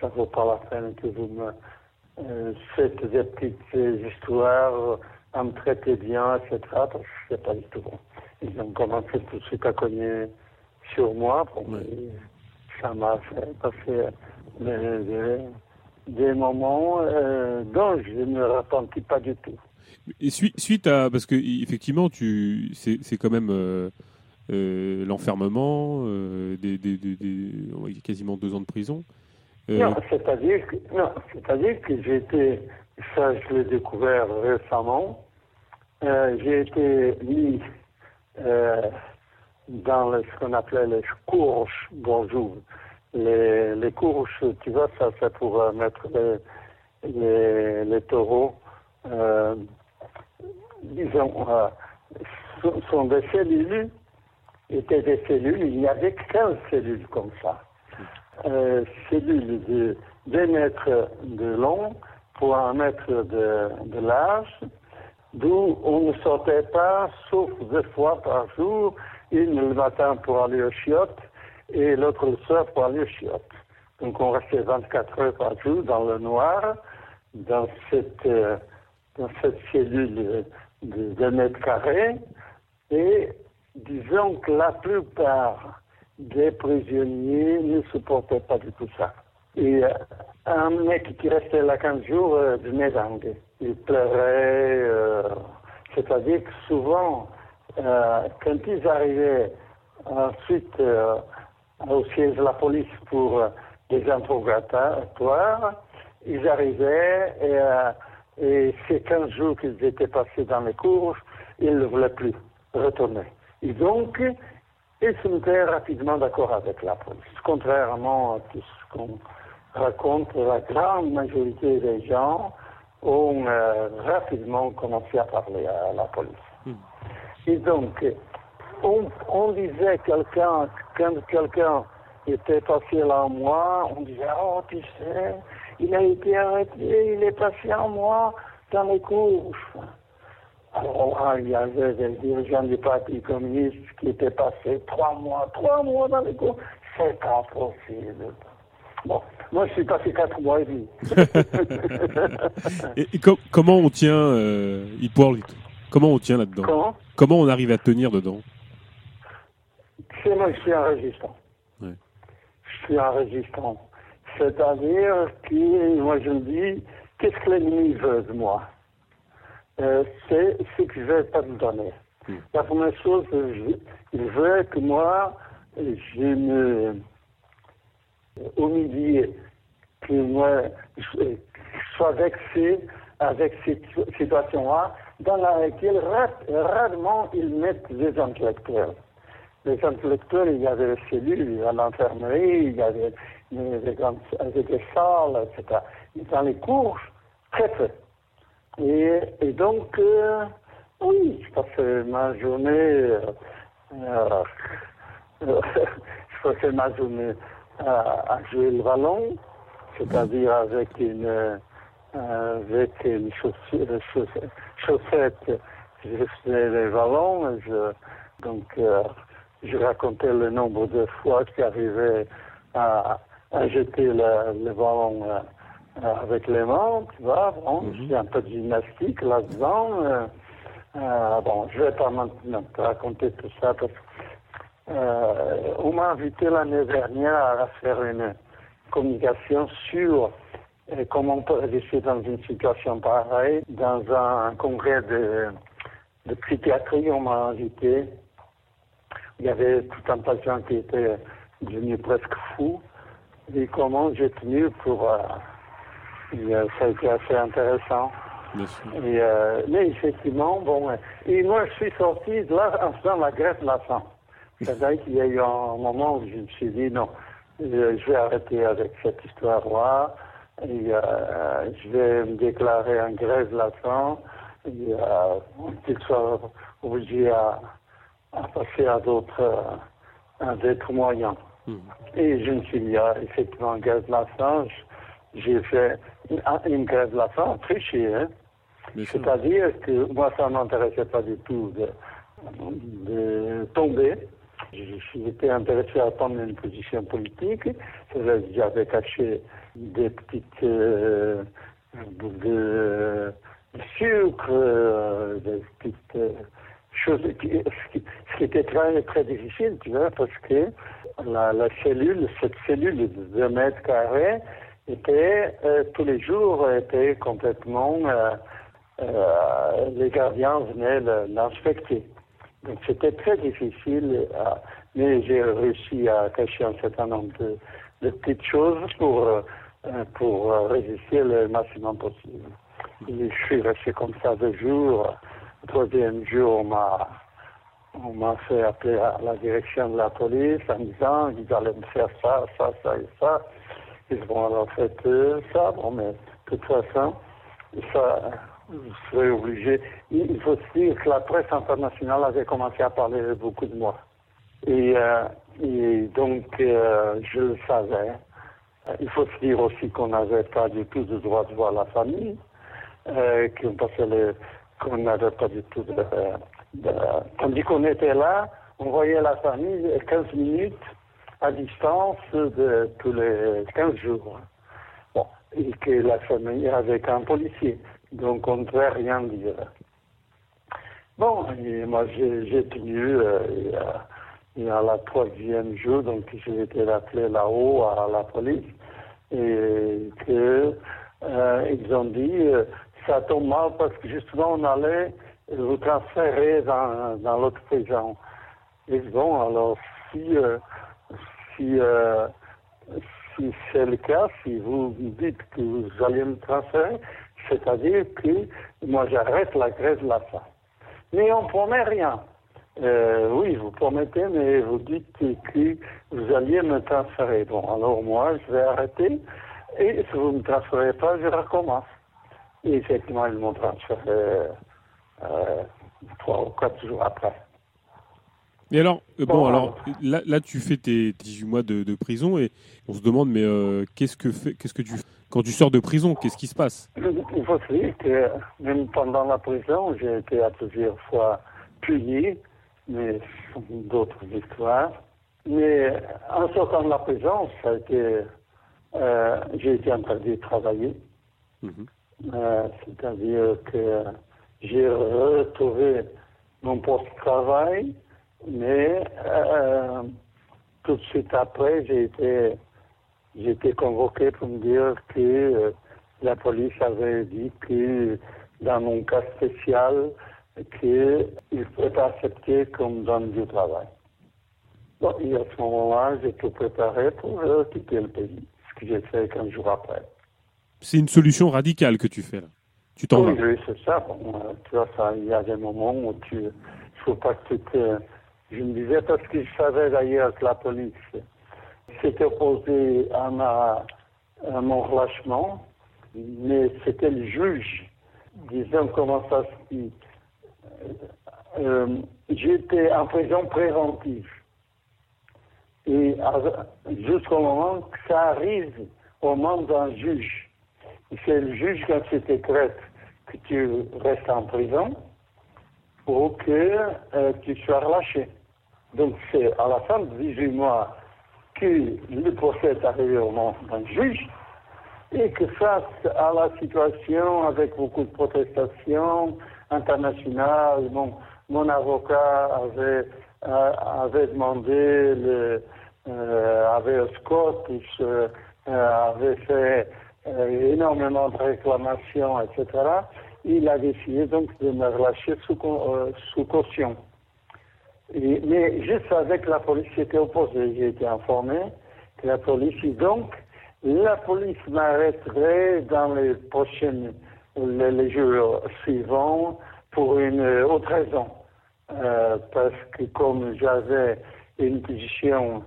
ça ne vaut pas la peine que vous me faites des petites histoires, à me traiter bien, etc. Parce que je pas du tout bon. Ils ont commencé tout de suite à cogner sur moi. Ça m'a fait passer des, des moments dont je ne me repentis pas du tout. Et suite à parce que effectivement tu c'est quand même euh, euh, l'enfermement euh, des, quasiment deux ans de prison. Non, c'est-à-dire que que j'ai été ça je l'ai découvert récemment. j'ai été mis dans ce qu'on appelait les courses bonjour. Les, les tu vois, ça c'est pour mettre les, les, taureaux disons, euh, sont des cellules, étaient des cellules, il n'y avait 15 cellules comme ça. Euh, cellules de 2 mètres de long pour un mètre de, large, d'où on ne sortait pas, sauf deux fois par jour, une le matin pour aller au chiottes et l'autre le soir pour aller au chiottes. Donc on restait 24 heures par jour dans le noir, dans cette, euh, dans cette cellule de 2 mètres carrés et disons que la plupart des prisonniers ne supportaient pas du tout ça. Et euh, un mec qui restait là 15 jours euh, venait d'anglais. Il pleurait, euh, c'est-à-dire que souvent, quand ils arrivaient ensuite au siège de la police pour des interrogatoires, ils arrivaient et et ces 15 jours qu'ils étaient passés dans les cours, ils ne voulaient plus retourner. Et donc, ils se mettaient rapidement d'accord avec la police. Contrairement à tout ce qu'on raconte, la grande majorité des gens ont euh, rapidement commencé à parler à la police. Hmm. Et donc, on, on disait quelqu'un, quand quelqu'un était passé là en moi, on disait, oh, tu sais, il a été arrêté, il est passé en mois dans les cours. Alors, il y avait des dirigeants du Parti communiste qui étaient passés trois mois, trois mois dans les cours. C'est pas possible. Bon, moi je suis passé quatre mois et demi. et, comment on tient, euh, Comment on tient là-dedans? Comment, comment on arrive à tenir dedans? C'est moi, je suis un résistant. Je suis un résistant. C'est-à-dire que, moi je me dis, qu'est-ce que l'ennemi veut de moi? Euh, C'est ce que je ne vais pas me donner. Hmm. La première chose, il veut que moi, je me humilie, que moi, je, sois vexé avec cette situation-là, dans laquelle rarement ils mettent les intellectuels. Les intellectuels, il y avait des cellules à l'infirmerie, il y avait des, grandes, des salles, etc. Dans les cours, très peu. Et, donc, euh, oui, je passais ma journée, euh, euh, je ma journée à, jouer le ballon, c'est-à-dire avec une, avec une chaussette, chaussette je faisais les ballons, je, donc je racontais le nombre de fois que j'arrivais à, jeter le, ballon avec les mains, tu vois. Bon, mm J'ai un peu de gymnastique là-dedans. Euh, euh, bon, je vais pas maintenant te raconter tout ça parce que on m'a invité l'année dernière à faire une communication sur comment on peut réussir dans une situation pareille. Dans un, congrès de, de psychiatrie, on m'a invité. Il y avait tout un patient qui était devenu presque fou et comment j'ai tenu pour. Euh, ça a été assez intéressant. Et, euh, mais effectivement, bon, et moi je suis sorti de là en faisant la grève de la faim. C'est-à-dire qu'il y a eu un moment où je me suis dit non, je vais arrêter avec cette histoire-là. et je vais me déclarer en grève de la faim et qu'il soit obligé à, à passer à d'autres d'autres moyens. Hmm. Et je me suis mis à, effectivement en grève de la faim. J'ai fait une, grève de la faim trichée. Hein. C'est-à-dire que moi, ça ne m'intéressait pas du tout de, de tomber. J'étais intéressé à prendre une position politique. J'avais caché des petites euh, de, sucre, euh, des petites euh, choses, qui, ce qui était très, très difficile, tu vois, parce que la, la cellule, cette cellule de 2 mètres carrés, était tous les jours était complètement les gardiens venaient l'inspecter. Donc c'était très difficile, mais j'ai réussi à cacher un certain nombre de, petites choses pour, euh, pour résister le maximum possible. Je suis resté comme ça deux jours. Le troisième jour, m'a, on m'a fait appeler à la direction de la police en disant qu'ils allaient me faire ça, ça, ça et ça. Ils vont alors fait ça. Bon, mais de toute façon, ça, je serais obligé. Il faut se dire que la presse internationale avait commencé à parler beaucoup de moi. Et, euh, donc, euh, je le savais. Il faut se dire aussi qu'on n'avait pas du tout de droit de voir la famille, euh, qu'on n'avait pas du tout de, Tandis qu'on était là, on voyait la famille 15 minutes à distance de tous les 15 jours. Bon, et que la famille avec un policier. Donc on ne pouvait rien dire. Bon, moi j'ai tenu, euh, et, à, la troisième jour, donc j'ai été appelé là-haut à la police, et que euh, ils ont dit, euh, ça tombe mal parce que justement on allait vous transférer dans, l'autre prison. Et bon, alors si, si, si c'est le cas, si vous dites que vous allez me transférer, c'est-à-dire que moi j'arrête la grève de la. Mais on ne promet rien. Euh, oui, vous promettez, mais vous dites que vous alliez me transférer. Bon, alors moi, je vais arrêter. Et si vous ne me transférez pas, je recommence. Et effectivement, ils m'ont transféré euh, trois ou quatre jours après. Et alors, euh, bon, alors là, là, tu fais tes 18 mois de, de prison et on se demande, mais qu'est-ce que fait, qu'est-ce que tu quand tu sors de prison, qu'est-ce qui se passe? Il faut se dire que même pendant la prison, j'ai été à plusieurs fois puni, mais d'autres histoires. Mais en sortant de la prison, ça a été, euh, j'ai été interdit de travailler. Mhm. Euh, c'est-à-dire que j'ai retrouvé mon poste de travail, mais euh, tout de suite après, j'ai été j'ai été convoqué pour me dire que euh, la police avait dit que dans mon cas spécial, qu'il pouvait pas accepter comme donne du travail. Bon, et à ce moment-là, j'ai tout préparé pour euh, quitter le pays, ce que j'ai fait 15 jours après. C'est une solution radicale que tu fais là. Tu t'en oui, vas. Oui, c'est ça. Bon, tu vois, il y a des moments où tu ne faut pas que tu te... Je me disais, parce que je savais d'ailleurs que la police s'est opposé à, ma, à mon relâchement, mais c'était le juge. Disons comment ça se dit. Euh, J'étais en prison préventive. Et jusqu'au moment que ça arrive au moment d'un juge. C'est le juge qui se décrète que tu restes en prison pour que euh, tu sois relâché. Donc c'est à la fin de 18 mois que le procès est arrivé au nom d'un juge et que face à la situation avec beaucoup de protestations internationales, mon, avocat avait, euh, avait demandé le, euh, avait Scott, euh, avait fait euh, énormément de réclamations, etc. Il a décidé donc de me relâcher sous, sous caution mais savais que la police était opposée. J'ai été informé que la police, donc, la police m'arrêterait dans les prochaines, les, jours suivants pour une autre raison. Euh, parce que comme j'avais une position,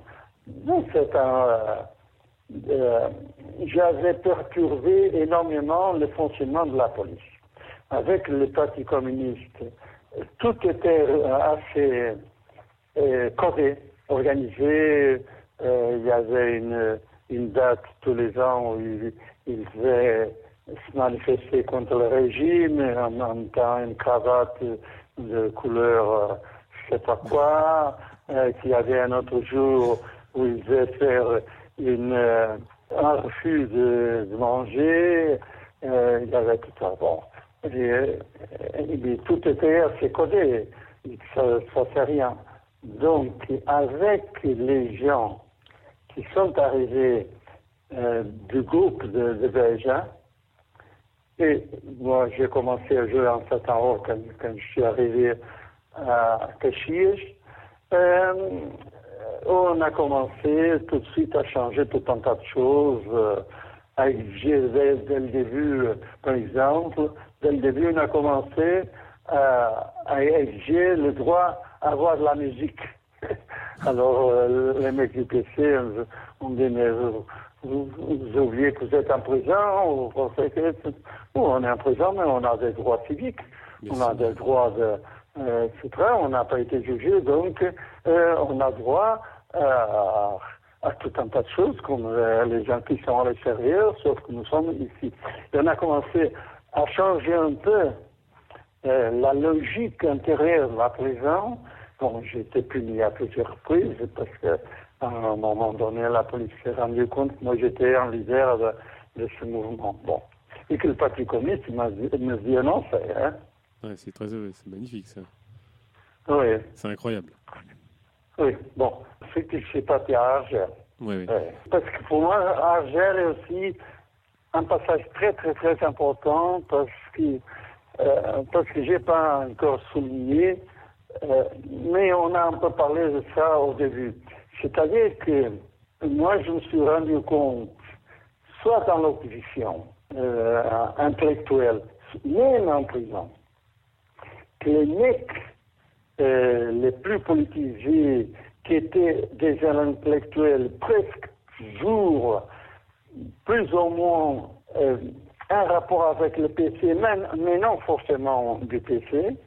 un, euh, j'avais perturbé énormément le fonctionnement de la police. Avec le Parti communiste, tout était assez euh, codé, organisé. Euh, il y avait une, date tous les ans où ils il devaient se manifester contre le régime en mettant une cravate de couleur euh, je sais pas quoi, euh, qu'il y avait un autre jour où ils devaient faire une, un refus de, manger, il y avait tout ça. Bon. Tout était assez codé, ça ne fait rien. Donc, avec les gens qui sont arrivés euh, du groupe de, de Belgiens, et moi, j'ai commencé à jouer en Satanro quand, quand je suis arrivé à Caxias. Euh, on a commencé tout de suite à changer tout un tas de choses, euh, à exiger dès, le début, par exemple, dès le début, on a commencé à, exiger le droit avoir de la musique. Alors, euh, les mecs du PC on dit, mais vous, vous, vous, oubliez que vous êtes en prison, vous pensez que... on est en prison, mais on a des droits civiques, on a des droits de... Euh, etc. On n'a pas été jugé, donc euh, on a droit à, à, tout un tas de choses, comme euh, les gens qui sont à l'extérieur, sauf que nous sommes ici. Et on a commencé à changer un peu la logique intérieure de la prison. Bon, j'ai été puni à plusieurs reprises parce que à un moment donné, la police s'est rendue compte que moi j'étais en leader de, de, ce mouvement. Bon. Et que le Parti communiste m'a dit non, c'est. Hein. Ouais, c'est très, c'est magnifique ça. Oui. C'est incroyable. Oui, bon, ce qui s'est passé à Argel. Oui, oui. Ouais. Parce que pour moi, Argel est aussi un passage très, très, très important parce que, euh, parce que j'ai pas encore souligné, euh, mais on a un peu parlé de ça au début. C'est-à-dire que moi, je me suis rendu compte, soit dans l'opposition euh, intellectuelle, même en prison, que les mecs euh, les plus politisés, qui étaient des intellectuels presque toujours plus ou moins un rapport avec le PC, mais non forcément du PC,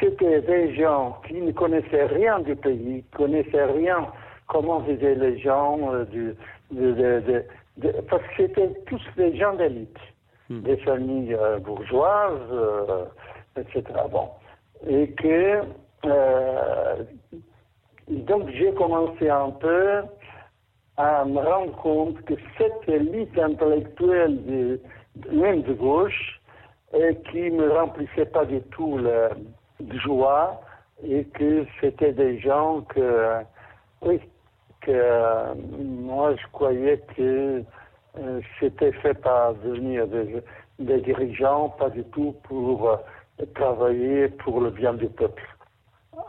c'était des gens qui ne connaissaient rien du pays, connaissaient rien comment vivaient les gens, euh, du, de, de, de, parce que c'était tous des gens d'élite, mmh. des familles euh, bourgeoises, euh, etc. Bon. Et que, donc j'ai commencé un peu à me rendre compte que cette élite intellectuelle, de, même de gauche, et qui ne remplissait pas du tout le, joie et que c'était des gens que, oui, que moi je croyais que euh, c'était fait par devenir des, des, dirigeants, pas du tout pour euh, travailler pour le bien du peuple.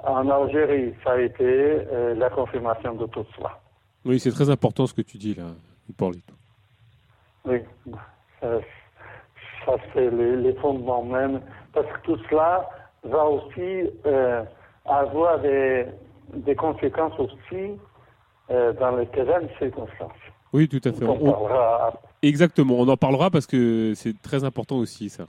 En Algérie, ça a été euh, la confirmation de tout cela. Oui, c'est très important ce que tu dis là, Hippolyte. Oui, ça, ça c'est les, les fondements même, parce que tout cela, va aussi euh, avoir des, des, conséquences aussi euh, dans les terrains de circonstances. Oui, tout à fait. On, on parlera... Exactement, on en parlera parce que c'est très important aussi ça.